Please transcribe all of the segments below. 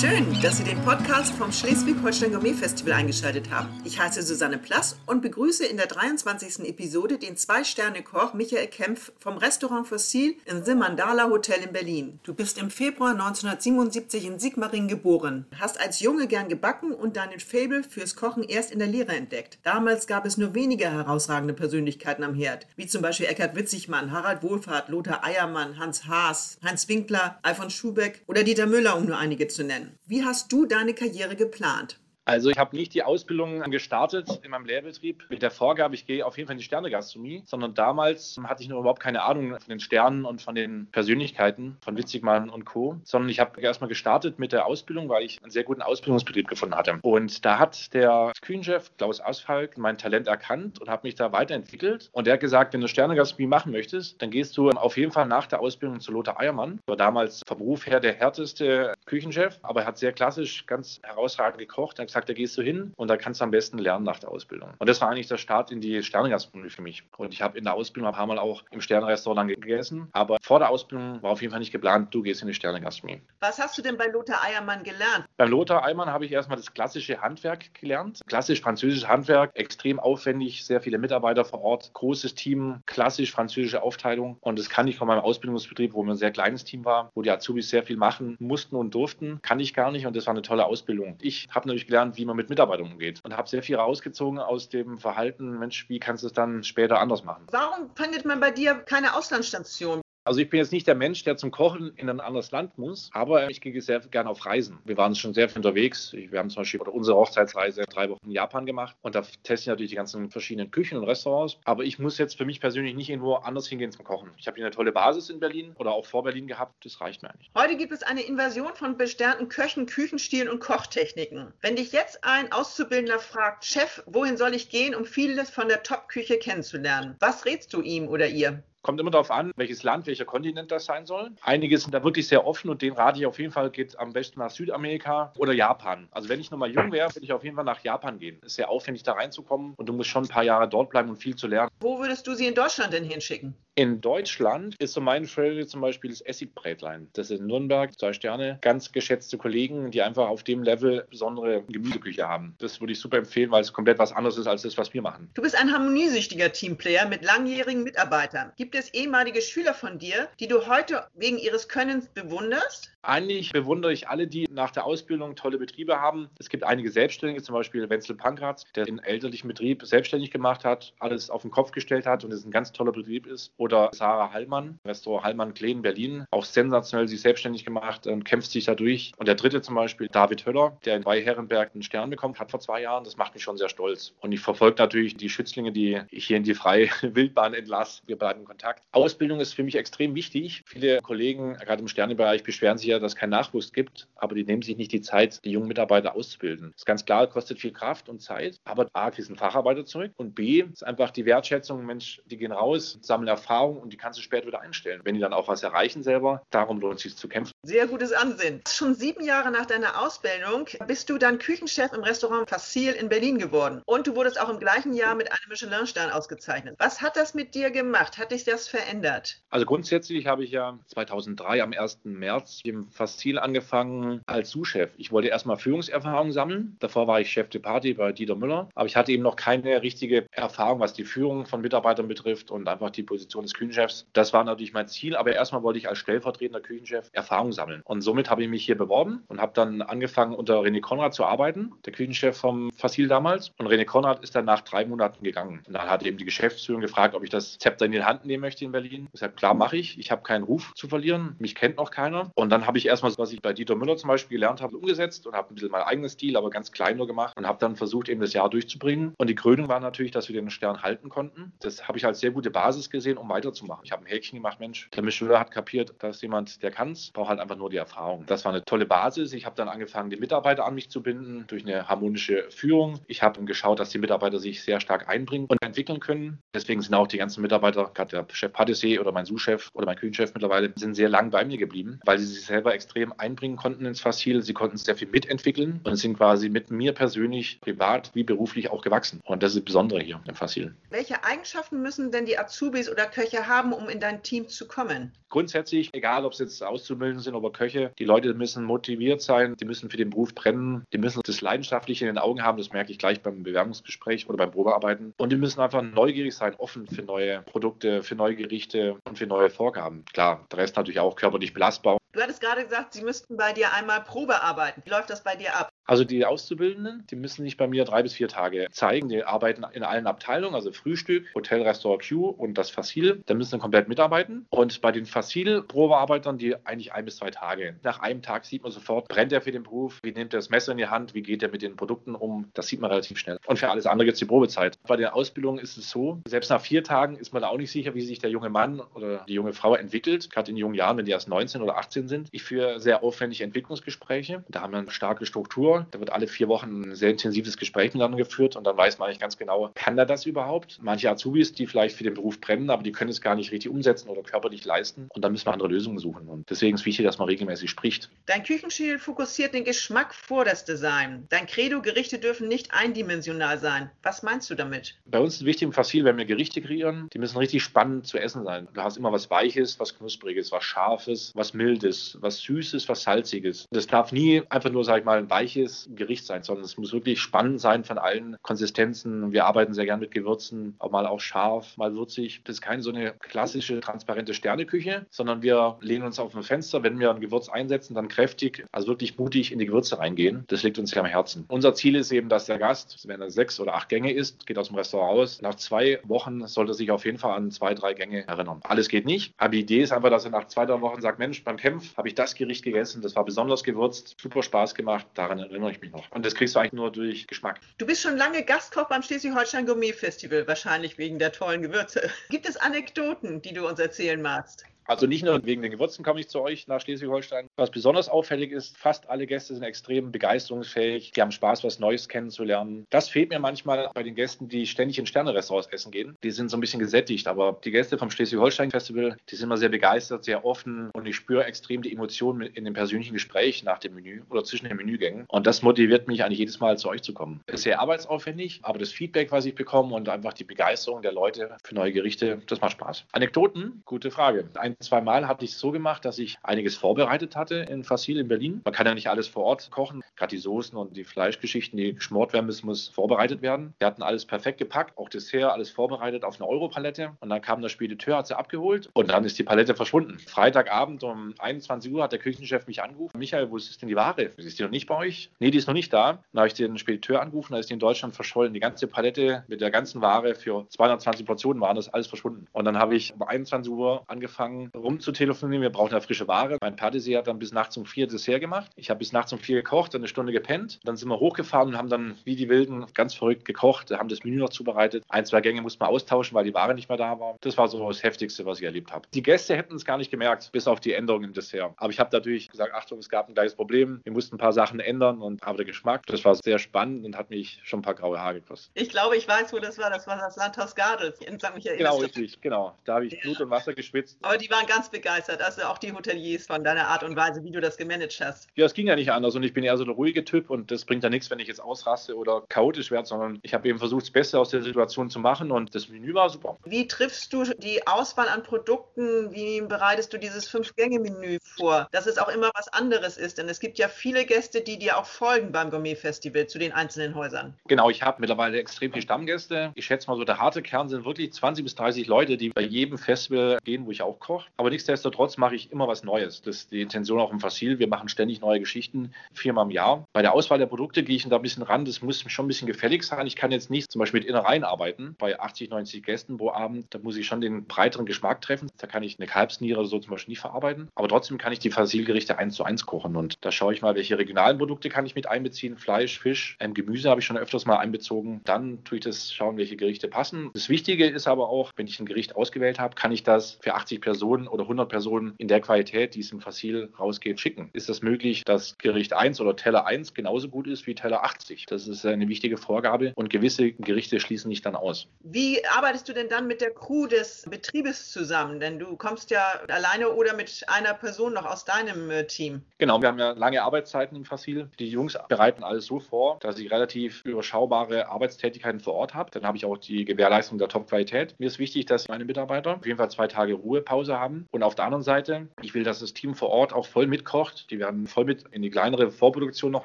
Schön, dass Sie den Podcast vom Schleswig-Holstein Gourmet Festival eingeschaltet haben. Ich heiße Susanne Plass und begrüße in der 23. Episode den Zwei-Sterne-Koch Michael Kempf vom Restaurant Fossil im The Mandala Hotel in Berlin. Du bist im Februar 1977 in Sigmaringen geboren, hast als Junge gern gebacken und deinen Fable fürs Kochen erst in der Lehre entdeckt. Damals gab es nur wenige herausragende Persönlichkeiten am Herd, wie zum Beispiel Eckhard Witzigmann, Harald Wohlfahrt, Lothar Eiermann, Hans Haas, Heinz Winkler, Alfons Schubeck oder Dieter Müller, um nur einige zu nennen. Wie hast du deine Karriere geplant? Also ich habe nicht die Ausbildung gestartet in meinem Lehrbetrieb mit der Vorgabe, ich gehe auf jeden Fall in die Sternegastronomie, sondern damals hatte ich noch überhaupt keine Ahnung von den Sternen und von den Persönlichkeiten von Witzigmann und Co., sondern ich habe erstmal gestartet mit der Ausbildung, weil ich einen sehr guten Ausbildungsbetrieb gefunden hatte. Und da hat der Küchenchef Klaus Asfalk mein Talent erkannt und hat mich da weiterentwickelt. Und er hat gesagt, wenn du Sternegastronomie machen möchtest, dann gehst du auf jeden Fall nach der Ausbildung zu Lothar Eiermann. War damals vom Beruf her der härteste Küchenchef, aber er hat sehr klassisch, ganz herausragend gekocht. Er gesagt, da gehst du hin und da kannst du am besten lernen nach der Ausbildung. Und das war eigentlich der Start in die Sternegastronomie für mich. Und ich habe in der Ausbildung ein paar Mal auch im Sternenrestaurant gegessen, aber vor der Ausbildung war auf jeden Fall nicht geplant, du gehst in die Sternegastronomie. Was hast du denn bei Lothar Eiermann gelernt? Beim Lothar Eiermann habe ich erstmal das klassische Handwerk gelernt. Klassisch französisches Handwerk, extrem aufwendig, sehr viele Mitarbeiter vor Ort, großes Team, klassisch französische Aufteilung. Und das kann ich von meinem Ausbildungsbetrieb, wo wir ein sehr kleines Team war, wo die Azubis sehr viel machen mussten und durften, kann ich gar nicht. Und das war eine tolle Ausbildung. Ich habe natürlich gelernt, wie man mit Mitarbeitern umgeht und habe sehr viel rausgezogen aus dem Verhalten, Mensch, wie kannst du es dann später anders machen? Warum findet man bei dir keine Auslandsstation? Also ich bin jetzt nicht der Mensch, der zum Kochen in ein anderes Land muss, aber ich gehe sehr gerne auf Reisen. Wir waren schon sehr viel unterwegs. Wir haben zum Beispiel unsere Hochzeitsreise drei Wochen in Japan gemacht und da teste ich natürlich die ganzen verschiedenen Küchen und Restaurants. Aber ich muss jetzt für mich persönlich nicht irgendwo anders hingehen zum Kochen. Ich habe hier eine tolle Basis in Berlin oder auch vor Berlin gehabt. Das reicht mir eigentlich. Heute gibt es eine Invasion von besternten Köchen, Küchenstilen und Kochtechniken. Wenn dich jetzt ein Auszubildender fragt, Chef, wohin soll ich gehen, um vieles von der Top-Küche kennenzulernen? Was rätst du ihm oder ihr? Kommt immer darauf an, welches Land, welcher Kontinent das sein soll. Einige sind da wirklich sehr offen und den rate ich auf jeden Fall, geht am besten nach Südamerika oder Japan. Also wenn ich noch mal jung wäre, würde ich auf jeden Fall nach Japan gehen. Ist sehr aufwendig da reinzukommen und du musst schon ein paar Jahre dort bleiben und viel zu lernen. Wo würdest du sie in Deutschland denn hinschicken? In Deutschland ist so mein Favorite zum Beispiel das Essigbrätlein. Das ist in Nürnberg, zwei Sterne. Ganz geschätzte Kollegen, die einfach auf dem Level besondere Gemüseküche haben. Das würde ich super empfehlen, weil es komplett was anderes ist als das, was wir machen. Du bist ein harmoniesüchtiger Teamplayer mit langjährigen Mitarbeitern. Gibt es ehemalige Schüler von dir, die du heute wegen ihres Könnens bewunderst? Eigentlich bewundere ich alle, die nach der Ausbildung tolle Betriebe haben. Es gibt einige Selbstständige, zum Beispiel Wenzel Pankratz, der den elterlichen Betrieb selbstständig gemacht hat, alles auf den Kopf gestellt hat und es ein ganz toller Betrieb ist. Oder Sarah Hallmann, Restaurant Hallmann Kleen Berlin, auch sensationell sich selbstständig gemacht und kämpft sich da durch. Und der dritte zum Beispiel, David Höller, der in Herrenberg einen Stern bekommen hat vor zwei Jahren. Das macht mich schon sehr stolz. Und ich verfolge natürlich die Schützlinge, die ich hier in die freie Wildbahn entlasse. Wir bleiben in Kontakt. Ausbildung ist für mich extrem wichtig. Viele Kollegen, gerade im Sternebereich, beschweren sich ja, dass es keinen Nachwuchs gibt, aber die nehmen sich nicht die Zeit, die jungen Mitarbeiter auszubilden. Das ist ganz klar, kostet viel Kraft und Zeit, aber A, fließen Facharbeiter zurück und B, ist einfach die Wertschätzung, Mensch, die gehen raus, sammeln Erfahrung und die kannst du später wieder einstellen. Wenn die dann auch was erreichen selber, darum lohnt es sich zu kämpfen. Sehr gutes Ansehen. Schon sieben Jahre nach deiner Ausbildung bist du dann Küchenchef im Restaurant Facil in Berlin geworden. Und du wurdest auch im gleichen Jahr mit einem Michelin-Stern ausgezeichnet. Was hat das mit dir gemacht? Hat dich das verändert? Also grundsätzlich habe ich ja 2003 am 1. März im Facil angefangen als Sous-Chef. Ich wollte erstmal Führungserfahrung sammeln. Davor war ich Chef de Party bei Dieter Müller. Aber ich hatte eben noch keine richtige Erfahrung, was die Führung von Mitarbeitern betrifft und einfach die Position des Küchenchefs. Das war natürlich mein Ziel. Aber erstmal wollte ich als stellvertretender Küchenchef Erfahrung sammeln. Und somit habe ich mich hier beworben und habe dann angefangen, unter René Konrad zu arbeiten, der Küchenchef vom Facil damals. Und René Konrad ist dann nach drei Monaten gegangen. Und dann hat eben die Geschäftsführung gefragt, ob ich das Zepter in die Hand nehmen möchte in Berlin. Ich habe klar, mache ich. Ich habe keinen Ruf zu verlieren. Mich kennt noch keiner. Und dann habe ich erstmal, was ich bei Dieter Müller zum Beispiel gelernt habe, umgesetzt und habe ein bisschen mein eigenes Stil, aber ganz klein nur gemacht und habe dann versucht, eben das Jahr durchzubringen. Und die Krönung war natürlich, dass wir den Stern halten konnten. Das habe ich als sehr gute Basis gesehen, um weiterzumachen. Ich habe ein Häkchen gemacht, Mensch, der Michelin hat kapiert, dass jemand, der kann es, braucht halt einfach nur die Erfahrung. Das war eine tolle Basis. Ich habe dann angefangen, die Mitarbeiter an mich zu binden durch eine harmonische Führung. Ich habe geschaut, dass die Mitarbeiter sich sehr stark einbringen und entwickeln können. Deswegen sind auch die ganzen Mitarbeiter, gerade der Chef Patissier oder mein Sous-Chef oder mein Küchenchef mittlerweile, sind sehr lang bei mir geblieben, weil sie sich selber extrem einbringen konnten ins Facil. Sie konnten sehr viel mitentwickeln und sind quasi mit mir persönlich, privat wie beruflich auch gewachsen. Und das ist das Besondere hier im Facil. Welche Eigenschaften müssen denn die Azubis oder Köche haben, um in dein Team zu kommen? Grundsätzlich, egal ob es jetzt Auszubildende sind oder Köche, die Leute müssen motiviert sein, die müssen für den Beruf brennen, die müssen das Leidenschaftliche in den Augen haben, das merke ich gleich beim Bewerbungsgespräch oder beim Probearbeiten. Und die müssen einfach neugierig sein, offen für neue Produkte, für neue Gerichte und für neue Vorgaben. Klar, der Rest natürlich auch körperlich belastbar. Du hattest gerade gesagt, sie müssten bei dir einmal Probe arbeiten. Wie läuft das bei dir ab? Also die Auszubildenden, die müssen sich bei mir drei bis vier Tage zeigen. Die arbeiten in allen Abteilungen, also Frühstück, Hotel, Restaurant Q und das Facil. Da müssen sie komplett mitarbeiten. Und bei den Facil-Probearbeitern, die eigentlich ein bis zwei Tage. Nach einem Tag sieht man sofort, brennt er für den Beruf, wie nimmt er das Messer in die Hand, wie geht er mit den Produkten um. Das sieht man relativ schnell. Und für alles andere gibt es die Probezeit. Bei der Ausbildung ist es so, selbst nach vier Tagen ist man da auch nicht sicher, wie sich der junge Mann oder die junge Frau entwickelt. Gerade in jungen Jahren, wenn die erst 19 oder 18 sind. Ich führe sehr aufwendige Entwicklungsgespräche. Da haben wir eine starke Struktur. Da wird alle vier Wochen ein sehr intensives Gespräch miteinander geführt und dann weiß man eigentlich ganz genau, kann er das überhaupt? Manche Azubis, die vielleicht für den Beruf brennen, aber die können es gar nicht richtig umsetzen oder körperlich leisten. Und dann müssen wir andere Lösungen suchen. Und deswegen ist wichtig, dass man regelmäßig spricht. Dein Küchenstil fokussiert den Geschmack vor das Design. Dein Credo, Gerichte dürfen nicht eindimensional sein. Was meinst du damit? Bei uns ist wichtig im Fassil, wenn wir Gerichte kreieren, die müssen richtig spannend zu essen sein. Du hast immer was Weiches, was Knuspriges, was Scharfes, was Mildes, was Süßes, was Salziges. Das darf nie einfach nur, sag ich mal, ein weiches Gericht sein, sondern es muss wirklich spannend sein von allen Konsistenzen. Wir arbeiten sehr gern mit Gewürzen, auch mal auch scharf, mal würzig. Das ist keine so eine klassische, transparente Sterneküche, sondern wir lehnen uns auf ein Fenster, wenn wir ein Gewürz einsetzen, dann kräftig, also wirklich mutig in die Gewürze reingehen. Das liegt uns sehr am Herzen. Unser Ziel ist eben, dass der Gast, wenn er sechs oder acht Gänge isst, geht aus dem Restaurant raus, nach zwei Wochen sollte er sich auf jeden Fall an zwei, drei Gänge erinnern. Alles geht nicht, aber die Idee ist einfach, dass er nach zwei, drei Wochen sagt, Mensch, beim Kämpf habe ich das Gericht gegessen, das war besonders gewürzt, super Spaß gemacht, daran erinnere ich mich noch. Und das kriegst du eigentlich nur durch Geschmack. Du bist schon lange Gastkoch beim Schleswig-Holstein Gourmet Festival, wahrscheinlich wegen der tollen Gewürze. Gibt es Anekdoten, die du uns erzählen magst? Also nicht nur wegen den Gewürzen komme ich zu euch nach Schleswig-Holstein. Was besonders auffällig ist, fast alle Gäste sind extrem begeisterungsfähig. Die haben Spaß, was Neues kennenzulernen. Das fehlt mir manchmal bei den Gästen, die ständig in Sterne-Restaurants essen gehen. Die sind so ein bisschen gesättigt, aber die Gäste vom Schleswig-Holstein-Festival, die sind immer sehr begeistert, sehr offen und ich spüre extrem die Emotionen in dem persönlichen Gespräch nach dem Menü oder zwischen den Menügängen. Und das motiviert mich eigentlich jedes Mal zu euch zu kommen. Ist sehr arbeitsaufwendig, aber das Feedback, was ich bekomme und einfach die Begeisterung der Leute für neue Gerichte, das macht Spaß. Anekdoten? Gute Frage. Ein zwei Mal hatte ich es so gemacht, dass ich einiges vorbereitet hatte in Facil in Berlin. Man kann ja nicht alles vor Ort kochen. Gerade die Soßen und die Fleischgeschichten, die geschmort werden müssen, muss vorbereitet werden. Wir hatten alles perfekt gepackt, auch Dessert, alles vorbereitet auf eine Europalette. Und dann kam der Spediteur, hat sie abgeholt und dann ist die Palette verschwunden. Freitagabend um 21 Uhr hat der Küchenchef mich angerufen. Michael, wo ist denn die Ware? Ist die noch nicht bei euch? Nee, die ist noch nicht da. Dann habe ich den Spediteur angerufen, da ist die in Deutschland verschollen. Die ganze Palette mit der ganzen Ware für 220 Portionen waren das alles verschwunden. Und dann habe ich um 21 Uhr angefangen, rum zu telefonieren, wir brauchen ja frische Ware. Mein Pâtissier hat dann bis nachts um vier Dessert gemacht. Ich habe bis nachts um vier gekocht, dann eine Stunde gepennt. Dann sind wir hochgefahren und haben dann wie die Wilden ganz verrückt gekocht, haben das Menü noch zubereitet. Ein, zwei Gänge mussten wir austauschen, weil die Ware nicht mehr da war. Das war so das Heftigste, was ich erlebt habe. Die Gäste hätten es gar nicht gemerkt, bis auf die Änderungen im Dessert. Aber ich habe natürlich gesagt, Achtung, es gab ein gleiches Problem. Wir mussten ein paar Sachen ändern und aber der Geschmack, das war sehr spannend und hat mich schon ein paar graue Haare gekostet. Ich glaube, ich weiß, wo das war. Das war das Landhaus Gardels in St. Michael. Genau, richtig, genau. Da habe ich. Blut und Wasser geschwitzt. Aber die waren ganz begeistert. Also auch die Hoteliers von deiner Art und Weise, wie du das gemanagt hast. Ja, es ging ja nicht anders und ich bin eher so der ruhige Typ und das bringt ja nichts, wenn ich jetzt ausraste oder chaotisch werde, sondern ich habe eben versucht, das Beste aus der Situation zu machen und das Menü war super. Wie triffst du die Auswahl an Produkten? Wie bereitest du dieses Fünf-Gänge-Menü vor? Dass es auch immer was anderes ist, denn es gibt ja viele Gäste, die dir auch folgen beim Gourmet-Festival zu den einzelnen Häusern. Genau, ich habe mittlerweile extrem viele Stammgäste. Ich schätze mal so, der harte Kern sind wirklich 20 bis 30 Leute, die bei jedem Festival gehen, wo ich auch koche. Aber nichtsdestotrotz mache ich immer was Neues. Das ist die Intention auch im Fassil. Wir machen ständig neue Geschichten, viermal im Jahr. Bei der Auswahl der Produkte gehe ich da ein bisschen ran. Das muss schon ein bisschen gefällig sein. Ich kann jetzt nicht zum Beispiel mit Innereien arbeiten. Bei 80, 90 Gästen pro Abend, da muss ich schon den breiteren Geschmack treffen. Da kann ich eine Kalbsniere so zum Beispiel nicht verarbeiten. Aber trotzdem kann ich die Fassilgerichte eins zu eins kochen. Und da schaue ich mal, welche regionalen Produkte kann ich mit einbeziehen. Fleisch, Fisch, ähm, Gemüse habe ich schon öfters mal einbezogen. Dann tue ich das schauen, welche Gerichte passen. Das Wichtige ist aber auch, wenn ich ein Gericht ausgewählt habe, kann ich das für 80 Personen Personen oder 100 Personen in der Qualität, die es im Fassil rausgeht, schicken. Ist das möglich, dass Gericht 1 oder Teller 1 genauso gut ist wie Teller 80? Das ist eine wichtige Vorgabe und gewisse Gerichte schließen nicht dann aus. Wie arbeitest du denn dann mit der Crew des Betriebes zusammen? Denn du kommst ja alleine oder mit einer Person noch aus deinem äh, Team. Genau, wir haben ja lange Arbeitszeiten im Fassil. Die Jungs bereiten alles so vor, dass ich relativ überschaubare Arbeitstätigkeiten vor Ort habe. Dann habe ich auch die Gewährleistung der Top-Qualität. Mir ist wichtig, dass meine Mitarbeiter auf jeden Fall zwei Tage Ruhepause haben. Und auf der anderen Seite, ich will, dass das Team vor Ort auch voll mitkocht. Die werden voll mit in die kleinere Vorproduktion noch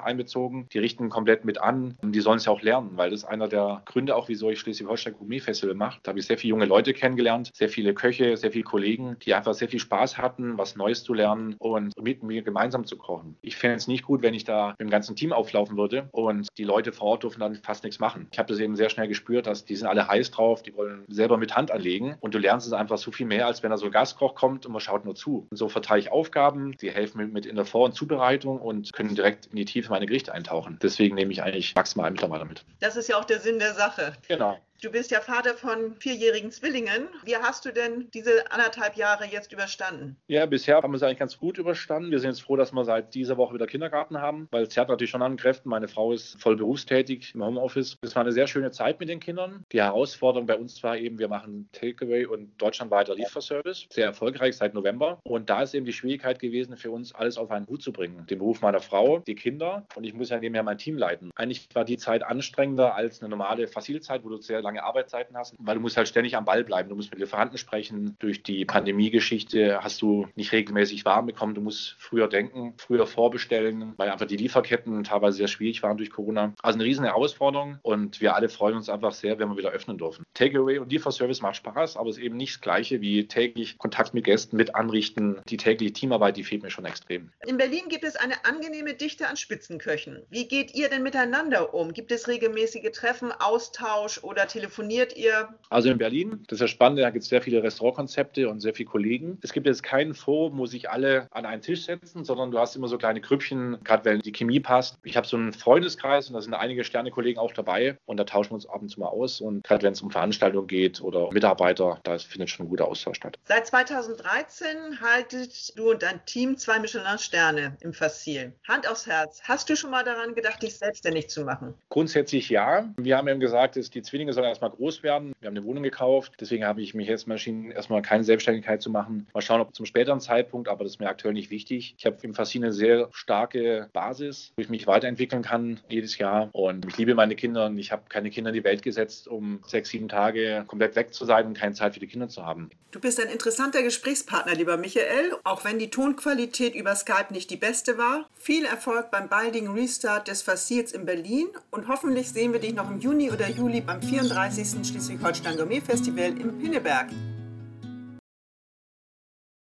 einbezogen. Die richten komplett mit an. Und die sollen es ja auch lernen, weil das ist einer der Gründe auch, wieso ich Schleswig-Holstein Gourmet Festival mache. Da habe ich sehr viele junge Leute kennengelernt, sehr viele Köche, sehr viele Kollegen, die einfach sehr viel Spaß hatten, was Neues zu lernen und mit mir gemeinsam zu kochen. Ich fände es nicht gut, wenn ich da mit dem ganzen Team auflaufen würde und die Leute vor Ort dürfen dann fast nichts machen. Ich habe das eben sehr schnell gespürt, dass die sind alle heiß drauf, die wollen selber mit Hand anlegen und du lernst es einfach so viel mehr, als wenn da so ein Gastkoch kommt und man schaut nur zu. Und so verteile ich Aufgaben, die helfen mir mit in der Vor- und Zubereitung und können direkt in die Tiefe meiner Gerichte eintauchen. Deswegen nehme ich eigentlich maximal Mitarbeiter mit. Das ist ja auch der Sinn der Sache. Genau. Du bist ja Vater von vierjährigen Zwillingen. Wie hast du denn diese anderthalb Jahre jetzt überstanden? Ja, bisher haben wir es eigentlich ganz gut überstanden. Wir sind jetzt froh, dass wir seit dieser Woche wieder Kindergarten haben, weil es zerrt natürlich schon an Kräften. Meine Frau ist voll berufstätig im Homeoffice. Es war eine sehr schöne Zeit mit den Kindern. Die Herausforderung bei uns war eben, wir machen Takeaway und deutschlandweiter Lieferservice. Sehr erfolgreich seit November. Und da ist eben die Schwierigkeit gewesen, für uns alles auf einen Hut zu bringen. Den Beruf meiner Frau, die Kinder und ich muss ja nebenher mein Team leiten. Eigentlich war die Zeit anstrengender als eine normale Facilzeit, wo du sehr lange Arbeitszeiten hast, weil du musst halt ständig am Ball bleiben. Du musst mit Lieferanten sprechen. Durch die Pandemiegeschichte hast du nicht regelmäßig Waren bekommen. Du musst früher denken, früher vorbestellen, weil einfach die Lieferketten teilweise sehr schwierig waren durch Corona. Also eine riesen Herausforderung und wir alle freuen uns einfach sehr, wenn wir wieder öffnen dürfen. Takeaway und Lieferservice macht Spaß, aber es ist eben nicht das Gleiche wie täglich Kontakt mit Gästen, mit anrichten. Die tägliche Teamarbeit, die fehlt mir schon extrem. In Berlin gibt es eine angenehme Dichte an Spitzenköchen. Wie geht ihr denn miteinander um? Gibt es regelmäßige Treffen, Austausch oder telefoniert ihr? Also in Berlin, das ist ja spannend, da gibt es sehr viele Restaurantkonzepte und sehr viele Kollegen. Es gibt jetzt kein Forum, wo sich alle an einen Tisch setzen, sondern du hast immer so kleine Grüppchen, gerade wenn die Chemie passt. Ich habe so einen Freundeskreis und da sind einige Sternekollegen auch dabei und da tauschen wir uns ab und zu mal aus. Und gerade wenn es um Veranstaltungen geht oder Mitarbeiter, da findet schon ein guter Austausch statt. Seit 2013 haltet du und dein Team zwei Michelin-Sterne im Fassil. Hand aufs Herz. Hast du schon mal daran gedacht, dich selbstständig zu machen? Grundsätzlich ja. Wir haben eben gesagt, dass die Zwillinge sollen erstmal groß werden. Wir haben eine Wohnung gekauft. Deswegen habe ich mich jetzt entschieden, erstmal keine Selbstständigkeit zu machen. Mal schauen, ob zum späteren Zeitpunkt, aber das ist mir aktuell nicht wichtig. Ich habe im Fassin eine sehr starke Basis, wo ich mich weiterentwickeln kann jedes Jahr. Und ich liebe meine Kinder und ich habe keine Kinder in die Welt gesetzt, um sechs, sieben Tage komplett weg zu sein und keine Zeit für die Kinder zu haben. Du bist ein interessanter Gesprächspartner, lieber Michael, auch wenn die Tonqualität über Skype nicht die beste war. Viel Erfolg beim baldigen Restart des Fassils in Berlin und hoffentlich sehen wir dich noch im Juni oder Juli beim 34. Schleswig-Holstein Gourmet Festival im Pinneberg.